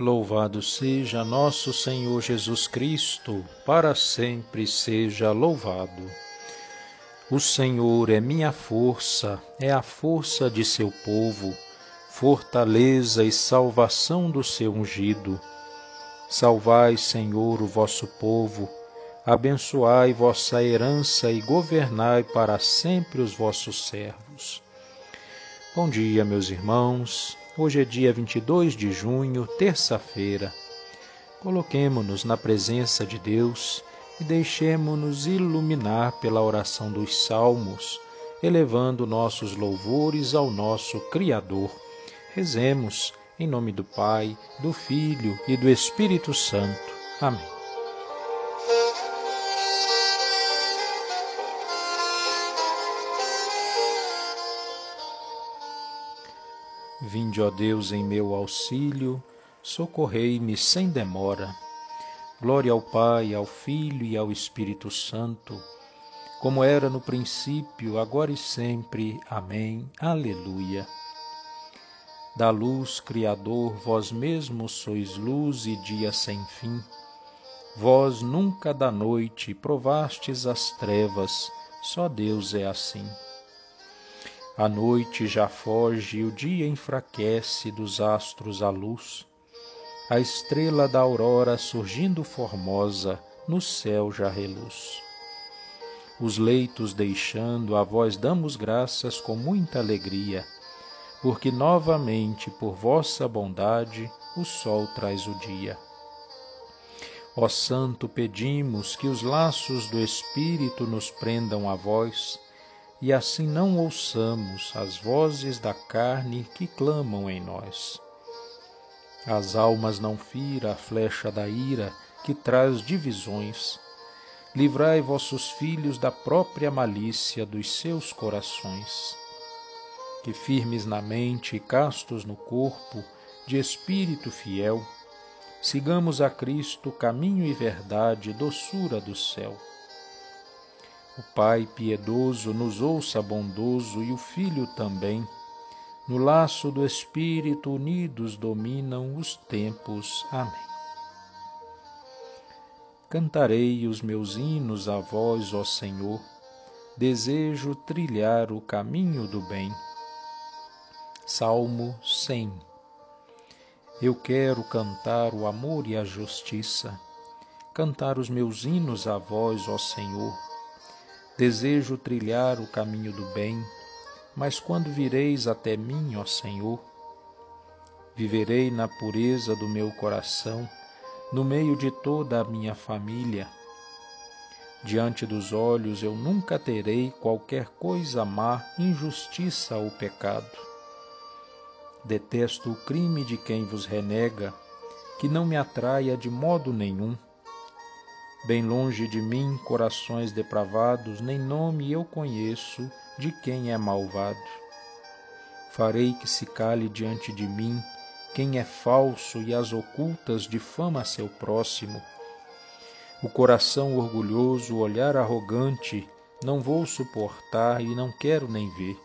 Louvado seja nosso Senhor Jesus Cristo, para sempre seja louvado. O Senhor é minha força, é a força de seu povo, fortaleza e salvação do seu ungido. Salvai, Senhor, o vosso povo, abençoai vossa herança e governai para sempre os vossos servos. Bom dia, meus irmãos. Hoje é dia 22 de junho, terça-feira. Coloquemo-nos na presença de Deus e deixemo-nos iluminar pela oração dos salmos, elevando nossos louvores ao nosso Criador. Rezemos em nome do Pai, do Filho e do Espírito Santo. Amém. Vinde, ó Deus, em meu auxílio, socorrei-me sem demora. Glória ao Pai, ao Filho e ao Espírito Santo, como era no princípio, agora e sempre. Amém. Aleluia. Da luz, Criador, vós mesmos sois luz e dia sem fim. Vós nunca da noite provastes as trevas, só Deus é assim. A noite já foge e o dia enfraquece dos astros a luz. A estrela da aurora surgindo formosa, no céu já reluz. Os leitos deixando, a vós damos graças com muita alegria, porque novamente, por vossa bondade, o sol traz o dia. Ó Santo, pedimos que os laços do Espírito nos prendam a vós, e assim não ouçamos as vozes da carne que clamam em nós. As almas não fira a flecha da ira que traz divisões. Livrai vossos filhos da própria malícia dos seus corações. Que firmes na mente e castos no corpo, de espírito fiel, sigamos a Cristo caminho e verdade, doçura do céu o Pai piedoso nos ouça bondoso e o Filho também. No laço do Espírito unidos dominam os tempos. Amém. Cantarei os meus hinos a vós, ó Senhor, desejo trilhar o caminho do bem. Salmo 100 Eu quero cantar o amor e a justiça, cantar os meus hinos a vós, ó Senhor, Desejo trilhar o caminho do bem, mas quando vireis até mim, ó Senhor, viverei na pureza do meu coração, no meio de toda a minha família. Diante dos olhos eu nunca terei qualquer coisa má, injustiça ou pecado. Detesto o crime de quem vos renega, que não me atraia de modo nenhum Bem longe de mim corações depravados, nem nome eu conheço de quem é malvado. Farei que se cale diante de mim quem é falso e as ocultas difama seu próximo. O coração orgulhoso, o olhar arrogante, não vou suportar e não quero nem ver.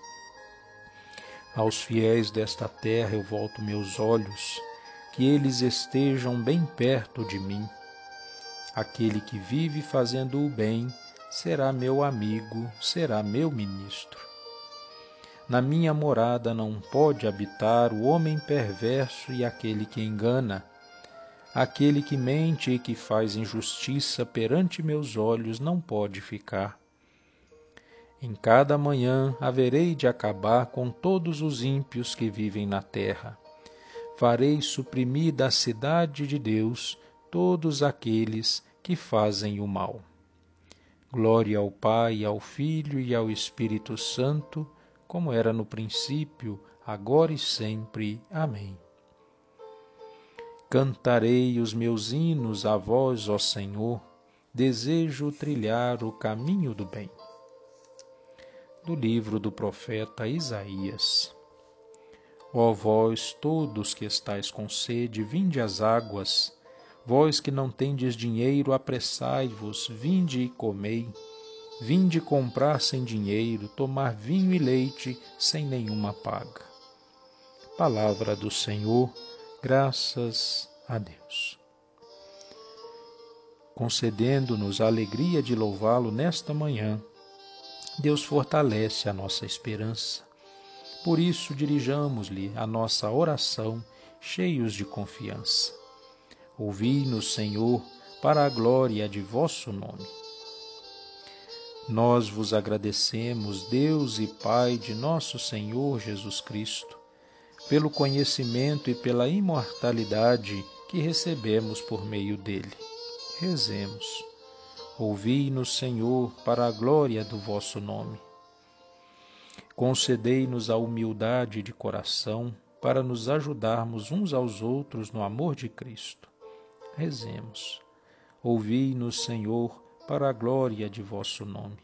Aos fiéis desta terra eu volto meus olhos, que eles estejam bem perto de mim Aquele que vive fazendo o bem será meu amigo, será meu ministro. Na minha morada não pode habitar o homem perverso e aquele que engana. Aquele que mente e que faz injustiça perante meus olhos não pode ficar. Em cada manhã haverei de acabar com todos os ímpios que vivem na terra. Farei suprimir da cidade de Deus todos aqueles que fazem o mal. Glória ao Pai, ao Filho e ao Espírito Santo, como era no princípio, agora e sempre. Amém. Cantarei os meus hinos a vós, ó Senhor, desejo trilhar o caminho do bem. Do livro do profeta Isaías. Ó vós todos que estáis com sede, vinde às águas, Vós que não tendes dinheiro, apressai-vos, vinde e comei. Vinde comprar sem dinheiro, tomar vinho e leite sem nenhuma paga. Palavra do Senhor, graças a Deus. Concedendo-nos a alegria de louvá-lo nesta manhã, Deus fortalece a nossa esperança. Por isso, dirijamos-lhe a nossa oração cheios de confiança. Ouvi-nos, Senhor, para a glória de vosso nome. Nós vos agradecemos, Deus e Pai de nosso Senhor Jesus Cristo, pelo conhecimento e pela imortalidade que recebemos por meio dele. Rezemos. Ouvi-nos, Senhor, para a glória do vosso nome. Concedei-nos a humildade de coração para nos ajudarmos uns aos outros no amor de Cristo. Rezemos. Ouvi-nos, Senhor, para a glória de vosso nome.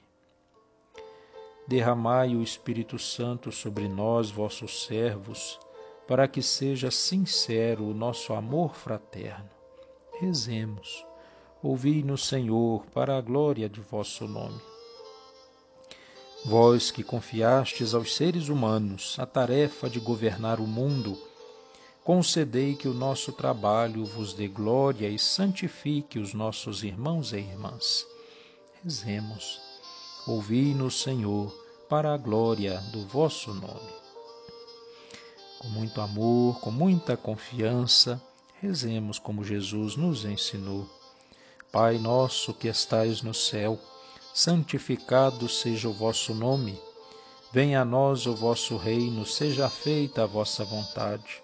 Derramai o Espírito Santo sobre nós, vossos servos, para que seja sincero o nosso amor fraterno. Rezemos. Ouvi-nos, Senhor, para a glória de vosso nome. Vós que confiastes aos seres humanos a tarefa de governar o mundo, concedei que o nosso trabalho vos dê glória e santifique os nossos irmãos e irmãs. Rezemos. Ouvi-nos, Senhor, para a glória do vosso nome. Com muito amor, com muita confiança, rezemos como Jesus nos ensinou. Pai nosso que estais no céu, santificado seja o vosso nome. Venha a nós o vosso reino, seja feita a vossa vontade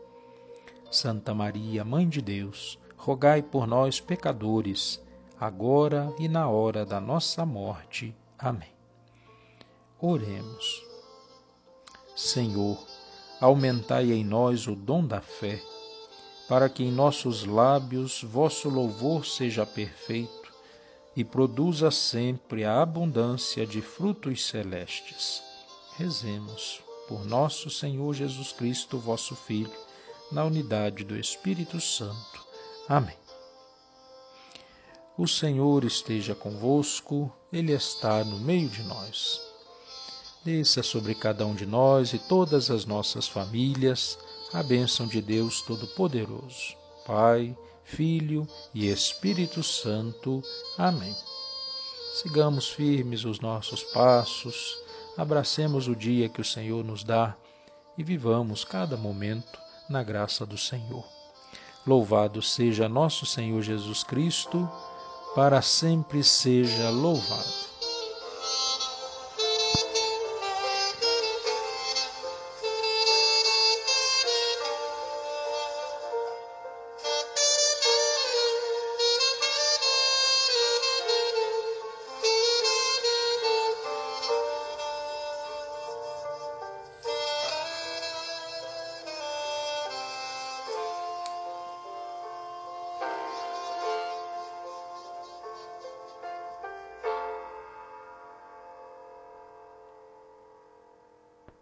Santa Maria, Mãe de Deus, rogai por nós, pecadores, agora e na hora da nossa morte. Amém. Oremos. Senhor, aumentai em nós o dom da fé, para que em nossos lábios vosso louvor seja perfeito e produza sempre a abundância de frutos celestes. Rezemos por nosso Senhor Jesus Cristo, vosso Filho na unidade do Espírito Santo. Amém. O Senhor esteja convosco, Ele está no meio de nós. Desça sobre cada um de nós e todas as nossas famílias a bênção de Deus Todo-Poderoso, Pai, Filho e Espírito Santo. Amém. Sigamos firmes os nossos passos, abracemos o dia que o Senhor nos dá e vivamos cada momento na graça do Senhor. Louvado seja nosso Senhor Jesus Cristo, para sempre seja louvado.